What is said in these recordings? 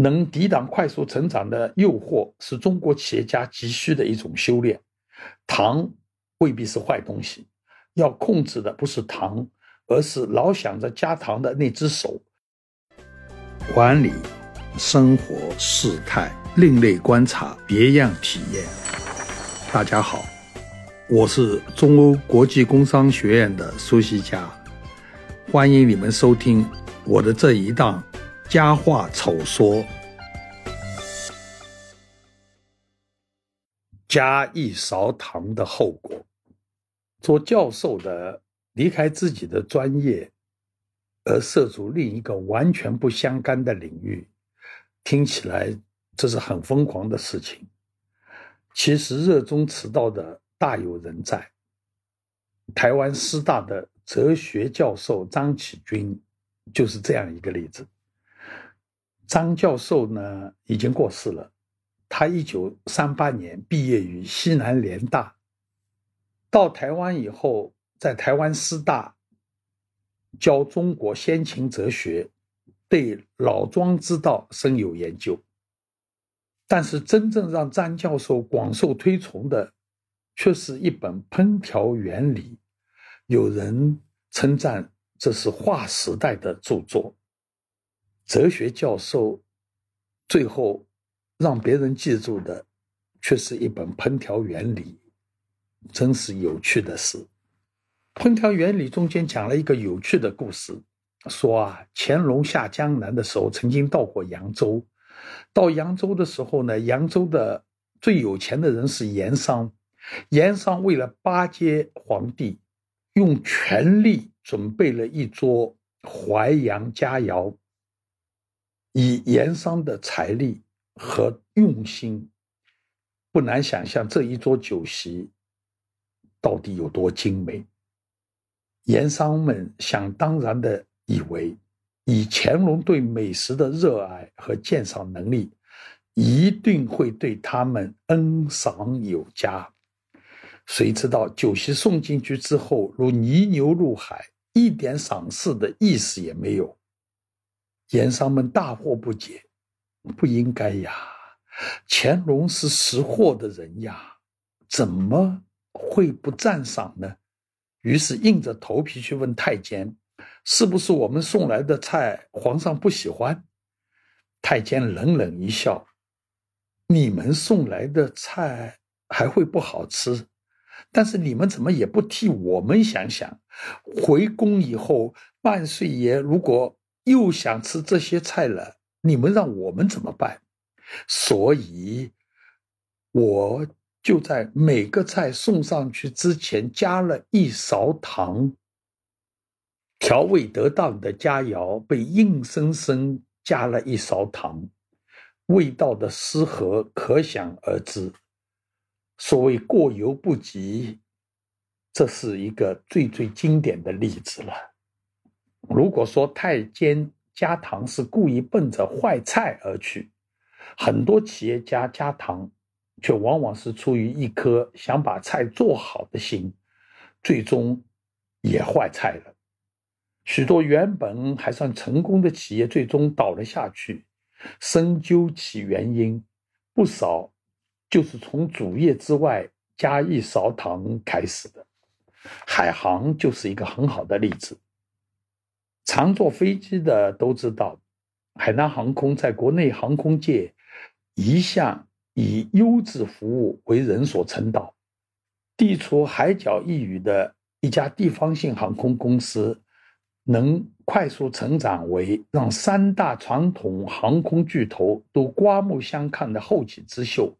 能抵挡快速成长的诱惑，是中国企业家急需的一种修炼。糖未必是坏东西，要控制的不是糖，而是老想着加糖的那只手。管理、生活、事态、另类观察、别样体验。大家好，我是中欧国际工商学院的苏西佳，欢迎你们收听我的这一档。佳话丑说，加一勺糖的后果。做教授的离开自己的专业，而涉足另一个完全不相干的领域，听起来这是很疯狂的事情。其实热衷此道的大有人在。台湾师大的哲学教授张启军就是这样一个例子。张教授呢已经过世了，他一九三八年毕业于西南联大，到台湾以后，在台湾师大教中国先秦哲学，对老庄之道深有研究。但是真正让张教授广受推崇的，却是一本《烹调原理》，有人称赞这是划时代的著作。哲学教授最后让别人记住的，却是一本《烹调原理》，真是有趣的事。《烹调原理》中间讲了一个有趣的故事，说啊，乾隆下江南的时候，曾经到过扬州。到扬州的时候呢，扬州的最有钱的人是盐商，盐商为了巴结皇帝，用全力准备了一桌淮扬佳肴。以盐商的财力和用心，不难想象这一桌酒席到底有多精美。盐商们想当然的以为，以乾隆对美食的热爱和鉴赏能力，一定会对他们恩赏有加。谁知道酒席送进去之后，如泥牛入海，一点赏赐的意思也没有。盐商们大惑不解，不应该呀！乾隆是识货的人呀，怎么会不赞赏呢？于是硬着头皮去问太监：“是不是我们送来的菜皇上不喜欢？”太监冷冷一笑：“你们送来的菜还会不好吃？但是你们怎么也不替我们想想？回宫以后，万岁爷如果……”又想吃这些菜了，你们让我们怎么办？所以，我就在每个菜送上去之前加了一勺糖。调味得当的佳肴被硬生生加了一勺糖，味道的失和可想而知。所谓过犹不及，这是一个最最经典的例子了。如果说太监加糖是故意奔着坏菜而去，很多企业家加糖，却往往是出于一颗想把菜做好的心，最终也坏菜了。许多原本还算成功的企业，最终倒了下去。深究其原因，不少就是从主业之外加一勺糖开始的。海航就是一个很好的例子。常坐飞机的都知道，海南航空在国内航空界一向以优质服务为人所称道。地处海角一隅的一家地方性航空公司，能快速成长为让三大传统航空巨头都刮目相看的后起之秀，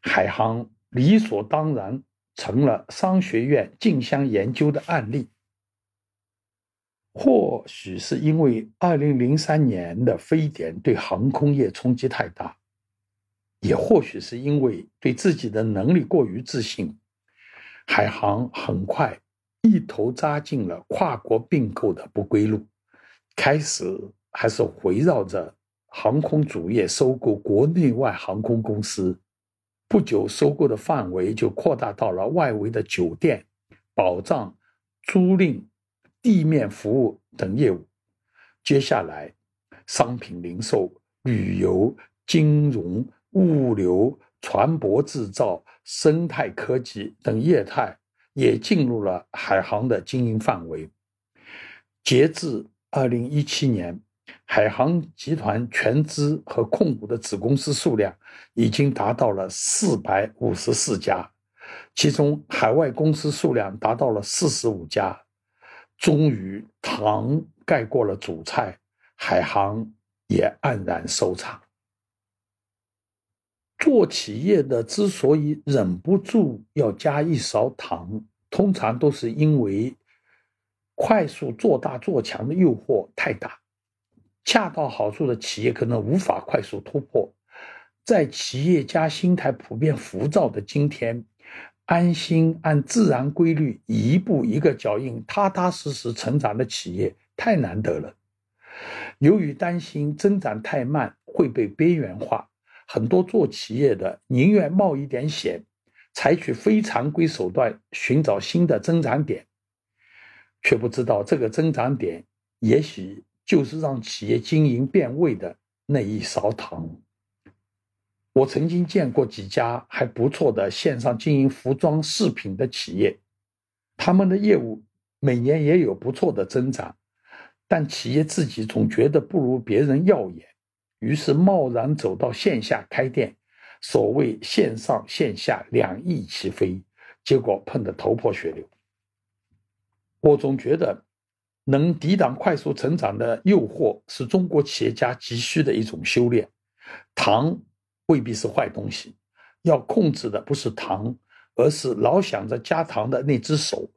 海航理所当然成了商学院竞相研究的案例。或许是因为二零零三年的非典对航空业冲击太大，也或许是因为对自己的能力过于自信，海航很快一头扎进了跨国并购的不归路。开始还是围绕着航空主业收购国内外航空公司，不久收购的范围就扩大到了外围的酒店、保障、租赁。地面服务等业务，接下来商品零售旅游、金融、物流、船舶制造、生态科技等业态也进入了海航的经营范围。截至二零一七年，海航集团全资和控股的子公司数量已经达到了四百五十四家，其中海外公司数量达到了四十五家。终于，糖盖过了主菜，海航也黯然收场。做企业的之所以忍不住要加一勺糖，通常都是因为快速做大做强的诱惑太大，恰到好处的企业可能无法快速突破。在企业家心态普遍浮躁的今天。安心按自然规律一步一个脚印踏踏实实成长的企业太难得了。由于担心增长太慢会被边缘化，很多做企业的宁愿冒一点险，采取非常规手段寻找新的增长点，却不知道这个增长点也许就是让企业经营变味的那一勺糖。我曾经见过几家还不错的线上经营服装饰品的企业，他们的业务每年也有不错的增长，但企业自己总觉得不如别人耀眼，于是贸然走到线下开店，所谓线上线下两翼齐飞，结果碰得头破血流。我总觉得，能抵挡快速成长的诱惑，是中国企业家急需的一种修炼。糖。未必是坏东西，要控制的不是糖，而是老想着加糖的那只手。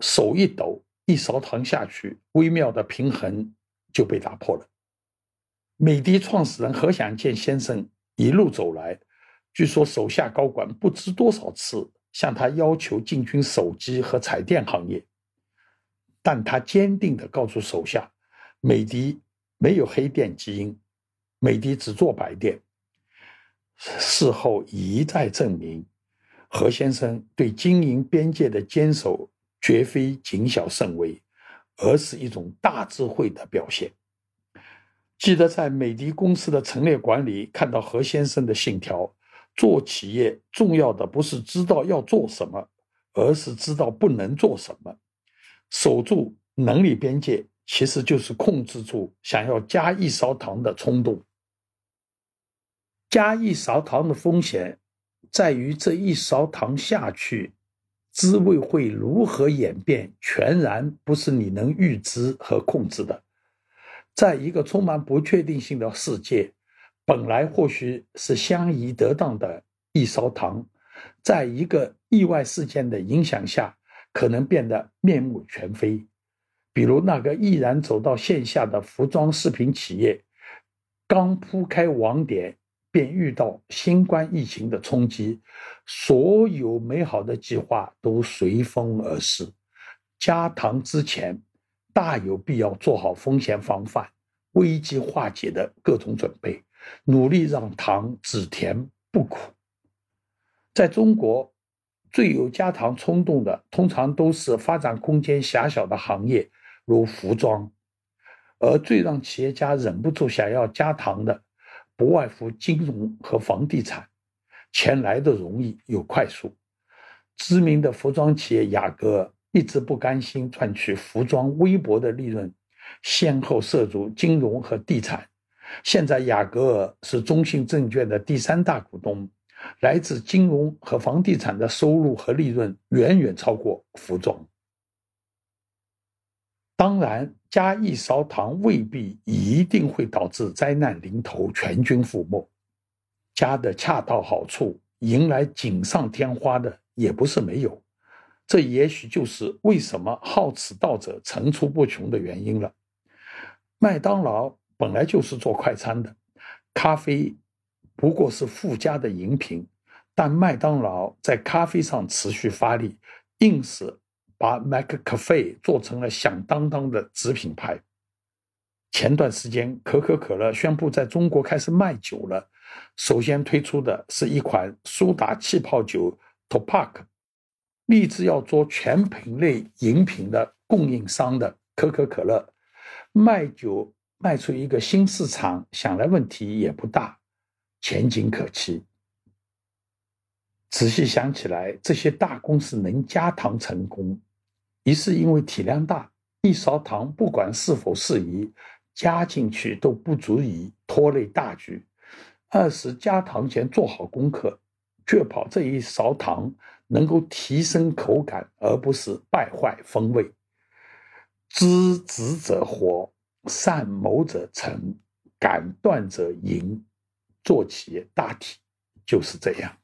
手一抖，一勺糖下去，微妙的平衡就被打破了。美的创始人何享健先生一路走来，据说手下高管不知多少次向他要求进军手机和彩电行业，但他坚定地告诉手下，美的没有黑店基因，美的只做白店。事后一再证明，何先生对经营边界的坚守绝非谨小慎微，而是一种大智慧的表现。记得在美的公司的陈列馆里看到何先生的信条：做企业重要的不是知道要做什么，而是知道不能做什么。守住能力边界，其实就是控制住想要加一勺糖的冲动。加一勺糖的风险，在于这一勺糖下去，滋味会如何演变，全然不是你能预知和控制的。在一个充满不确定性的世界，本来或许是相宜得当的一勺糖，在一个意外事件的影响下，可能变得面目全非。比如那个毅然走到线下的服装饰品企业，刚铺开网点。便遇到新冠疫情的冲击，所有美好的计划都随风而逝。加糖之前，大有必要做好风险防范、危机化解的各种准备，努力让糖只甜不苦。在中国，最有加糖冲动的，通常都是发展空间狭小的行业，如服装；而最让企业家忍不住想要加糖的，不外乎金融和房地产，钱来的容易又快速。知名的服装企业雅戈尔一直不甘心赚取服装微薄的利润，先后涉足金融和地产。现在雅戈尔是中信证券的第三大股东，来自金融和房地产的收入和利润远远超过服装。当然，加一勺糖未必一定会导致灾难临头、全军覆没。加的恰到好处，迎来锦上添花的也不是没有。这也许就是为什么好此道者层出不穷的原因了。麦当劳本来就是做快餐的，咖啡不过是附加的饮品，但麦当劳在咖啡上持续发力，硬是。把 McCafe 做成了响当当的子品牌。前段时间，可口可乐宣布在中国开始卖酒了。首先推出的是一款苏打气泡酒 Topak，立志要做全品类饮品的供应商的可口可乐，卖酒卖出一个新市场，想来问题也不大，前景可期。仔细想起来，这些大公司能加糖成功，一是因为体量大，一勺糖不管是否适宜，加进去都不足以拖累大局；二是加糖前做好功课，确保这一勺糖能够提升口感，而不是败坏风味。知止者活，善谋者成，敢断者赢。做企业大体就是这样。